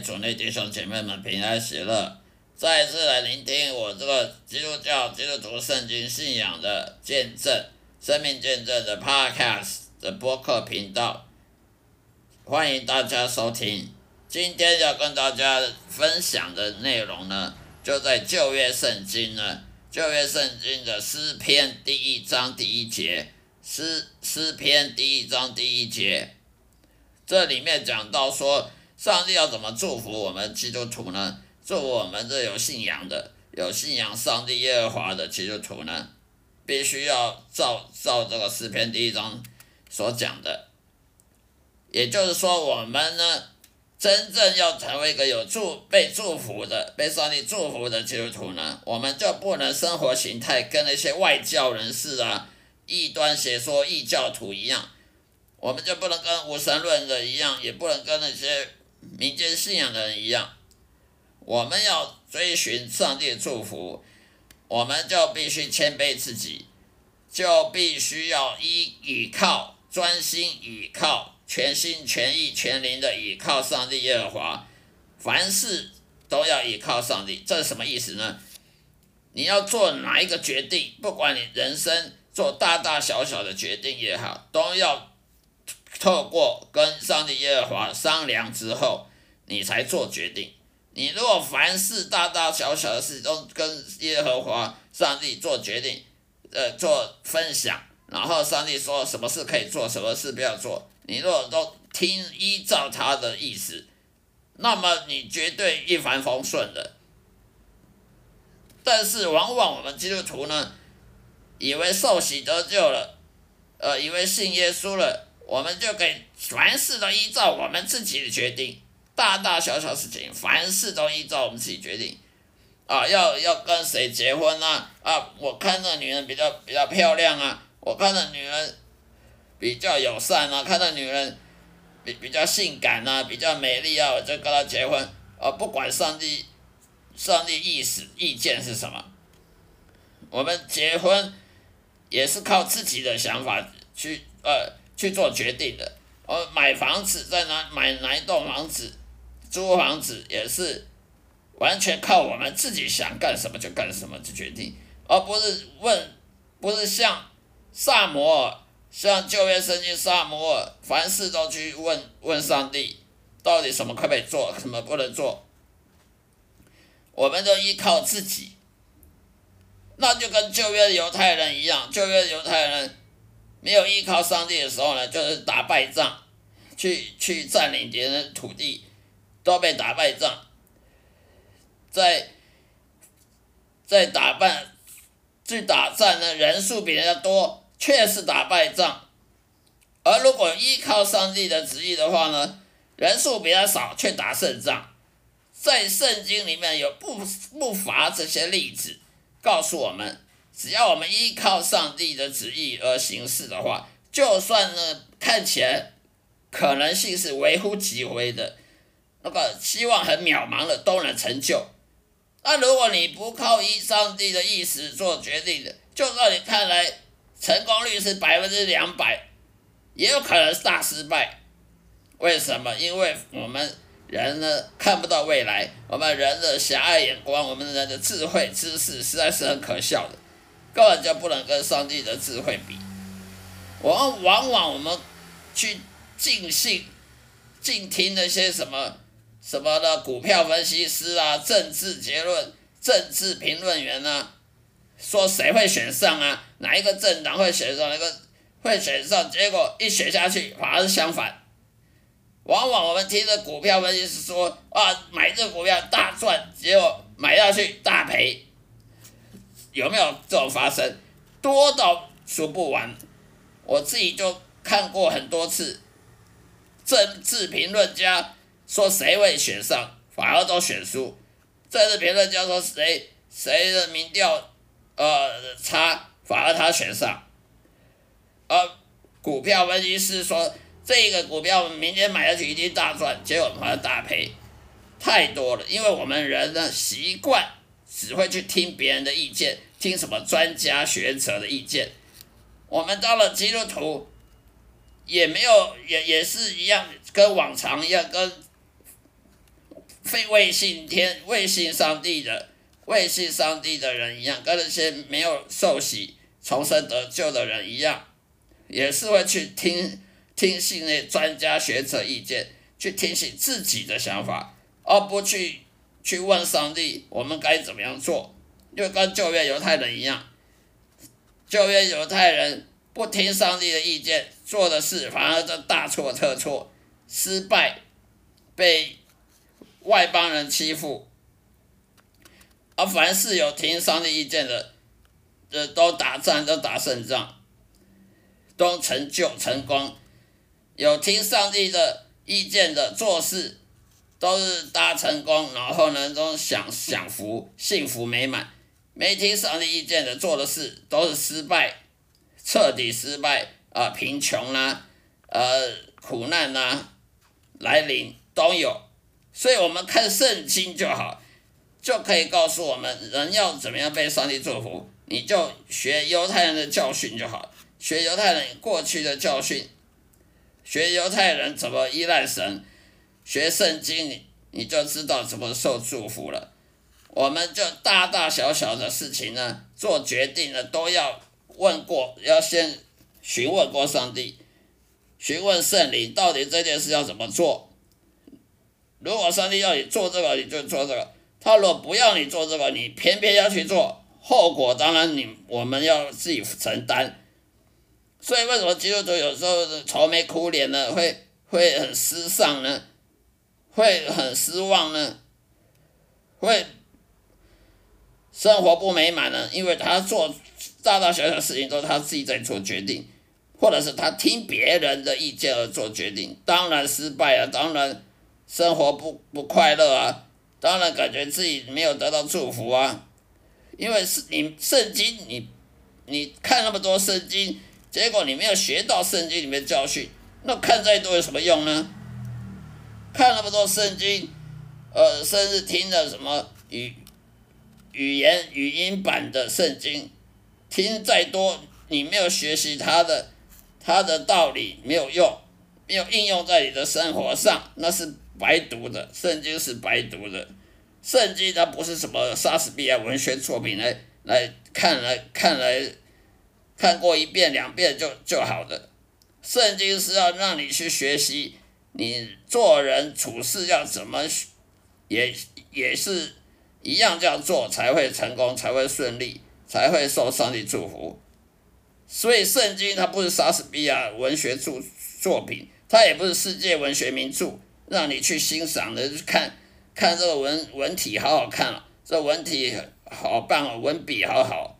主内弟兄姐妹们平安喜乐，再一次来聆听我这个基督教基督徒圣经信仰的见证、生命见证的 Podcast 的播客频道，欢迎大家收听。今天要跟大家分享的内容呢，就在旧约圣经呢，旧约圣经的诗篇第一章第一节，诗诗篇第一章第一节。这里面讲到说，上帝要怎么祝福我们基督徒呢？祝福我们这有信仰的、有信仰上帝耶和华的基督徒呢，必须要照照这个诗篇第一章所讲的。也就是说，我们呢，真正要成为一个有祝被祝福的、被上帝祝福的基督徒呢，我们就不能生活形态跟那些外教人士啊、异端邪说、异教徒一样。我们就不能跟无神论的一样，也不能跟那些民间信仰的人一样。我们要追寻上帝的祝福，我们就必须谦卑自己，就必须要依倚靠、专心倚靠、全心全意全灵的倚靠上帝耶和华。凡事都要倚靠上帝，这是什么意思呢？你要做哪一个决定，不管你人生做大大小小的决定也好，都要。透过跟上帝耶和华商量之后，你才做决定。你如果凡事大大小小的事都跟耶和华上帝做决定，呃，做分享，然后上帝说什么事可以做，什么事不要做，你如果都听依照他的意思，那么你绝对一帆风顺的。但是往往我们基督徒呢，以为受洗得救了，呃，以为信耶稣了。我们就可以凡事都依照我们自己的决定，大大小小事情，凡事都依照我们自己决定。啊，要要跟谁结婚啊？啊，我看那女人比较比较漂亮啊，我看那女人比较友善啊，看那女人比比较性感啊，比较美丽啊，我就跟她结婚。啊，不管上帝上帝意思意见是什么，我们结婚也是靠自己的想法去呃。去做决定的，呃，买房子在哪买哪一栋房子，租房子也是完全靠我们自己想干什么就干什么去决定，而不是问，不是像撒摩尔，像旧约圣经撒摩尔，凡事都去问问上帝，到底什么可不可以做，什么不能做，我们都依靠自己，那就跟旧约犹太人一样，旧约犹太人。没有依靠上帝的时候呢，就是打败仗，去去占领别人的土地，都被打败仗。在在打败去打仗呢，人数比人家多，确实打败仗。而如果依靠上帝的旨意的话呢，人数比较少，却打胜仗。在圣经里面有不不乏这些例子，告诉我们。只要我们依靠上帝的旨意而行事的话，就算呢看起来可能性是微乎其微的，那个希望很渺茫的都能成就。那如果你不靠依上帝的意思做决定的，就算你看来成功率是百分之两百，也有可能是大失败。为什么？因为我们人呢看不到未来，我们人的狭隘眼光，我们人的智慧知识实在是很可笑的。根本就不能跟上帝的智慧比。我们往往我们去尽信、尽听那些什么什么的股票分析师啊、政治结论、政治评论员啊，说谁会选上啊？哪一个政党会选上？哪个会选上？结果一选下去，反而是相反。往往我们听着股票分析师说啊，买这股票大赚，结果买下去大赔。有没有这种发生？多到数不完，我自己就看过很多次。政治评论家说谁会选上，反而都选输；政治评论家说谁谁的民调呃差，反而他选上。而股票分析师说这个股票明天买下去一定大赚，结果反而大赔，太多了。因为我们人的习惯只会去听别人的意见。听什么专家学者的意见？我们到了基督徒，也没有也也是一样，跟往常一样，跟非未信天、未信上帝的、未信上帝的人一样，跟那些没有受洗、重生得救的人一样，也是会去听听信那专家学者意见，去听信自己的想法，而不去去问上帝我们该怎么样做，就跟旧约犹太人一样，旧约犹太人不听上帝的意见，做的事反而就大错特错，失败，被。外邦人欺负，而凡是有听上帝意见的，这都打仗都打胜仗，都成就成功。有听上帝的意见的做事，都是大成功，然后呢都享享福幸福美满。没听上帝意见的做的事，都是失败，彻底失败啊！贫穷啦，呃，苦难呐、来临都有。所以我们看圣经就好，就可以告诉我们人要怎么样被上帝祝福。你就学犹太人的教训就好，学犹太人过去的教训，学犹太人怎么依赖神，学圣经你你就知道怎么受祝福了。我们就大大小小的事情呢，做决定呢都要问过，要先询问过上帝，询问圣灵到底这件事要怎么做。如果上帝要你做这个，你就做这个；他若不要你做这个，你偏偏要去做，后果当然你我们要自己承担。所以为什么基督徒有时候愁眉苦脸呢？会会很失丧呢？会很失望呢？会生活不美满呢？因为他做大大小小事情都是他自己在做决定，或者是他听别人的意见而做决定，当然失败了，当然。生活不不快乐啊，当然感觉自己没有得到祝福啊，因为是你圣经你你看那么多圣经，结果你没有学到圣经里面教训，那看再多有什么用呢？看那么多圣经，呃，甚至听了什么语语言语音版的圣经，听再多，你没有学习它的它的道理没有用，没有应用在你的生活上，那是。白读的圣经是白读的，圣经它不是什么莎士比亚文学作品来来看来看来看过一遍两遍就就好的，圣经是要让你去学习，你做人处事要怎么，也也是一样这样做才会成功，才会顺利，才会受上帝祝福。所以圣经它不是莎士比亚文学著作品，它也不是世界文学名著。让你去欣赏的，看，看这个文文体好好看了，这文体好棒哦，文笔好好，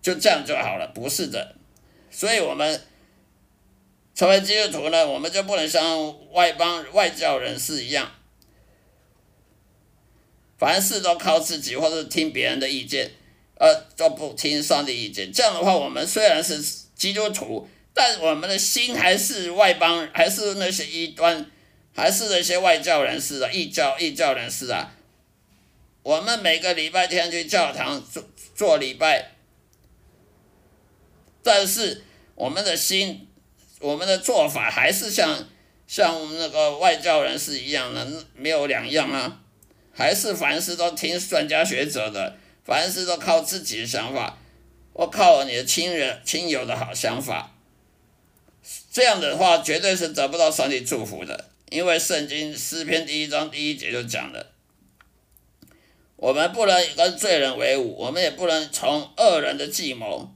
就这样就好了，不是的。所以我们成为基督徒呢，我们就不能像外邦外教人士一样，凡事都靠自己，或者听别人的意见，呃，都不听上帝意见。这样的话，我们虽然是基督徒，但我们的心还是外邦，还是那些异端。还是那些外教人士啊，异教异教人士啊，我们每个礼拜天去教堂做做礼拜，但是我们的心，我们的做法还是像像我们那个外教人士一样的，没有两样啊，还是凡事都听专家学者的，凡事都靠自己的想法，或靠你的亲人亲友的好想法，这样的话绝对是得不到上帝祝福的。因为圣经诗篇第一章第一节就讲了，我们不能跟罪人为伍，我们也不能从恶人的计谋。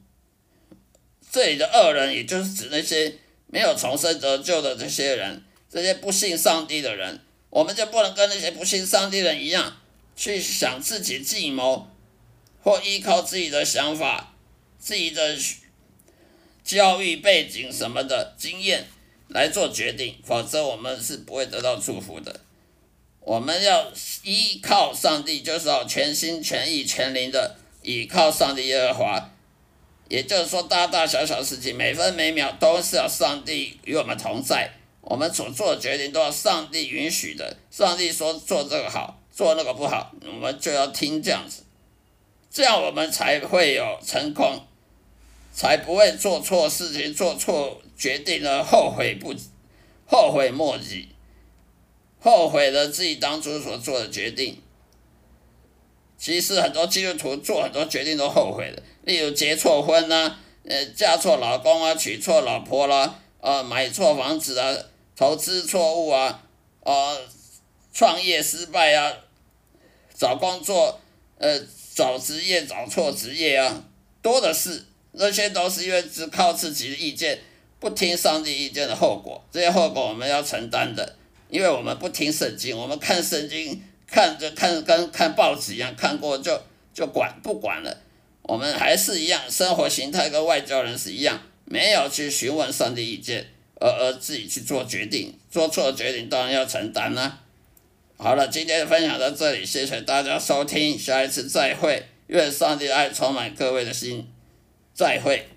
这里的恶人，也就是指那些没有重生得救的这些人，这些不信上帝的人，我们就不能跟那些不信上帝的人一样，去想自己计谋，或依靠自己的想法、自己的教育背景什么的经验。来做决定，否则我们是不会得到祝福的。我们要依靠上帝，就是要全心全意全灵的依靠上帝耶和华。也就是说，大大小小事情，每分每秒都是要上帝与我们同在。我们所做的决定都要上帝允许的。上帝说做这个好，做那个不好，我们就要听这样子，这样我们才会有成功，才不会做错事情，做错。决定了后悔不后悔莫及，后悔了自己当初所做的决定。其实很多基督徒做很多决定都后悔的，例如结错婚呐、啊，呃，嫁错老公啊，娶错老婆啦，呃，买错房子啊，投资错误啊，呃，创业失败啊，找工作，呃，找职业找错职业啊，多的是，那些都是因为只靠自己的意见，不听上帝意见的后果，这些后果我们要承担的，因为我们不听圣经，我们看圣经。看着看跟看报纸一样，看过就就管不管了。我们还是一样，生活形态跟外交人士一样，没有去询问上帝意见，而而自己去做决定，做错决定当然要承担啦。好了，今天分享到这里，谢谢大家收听，下一次再会，愿上帝爱充满各位的心，再会。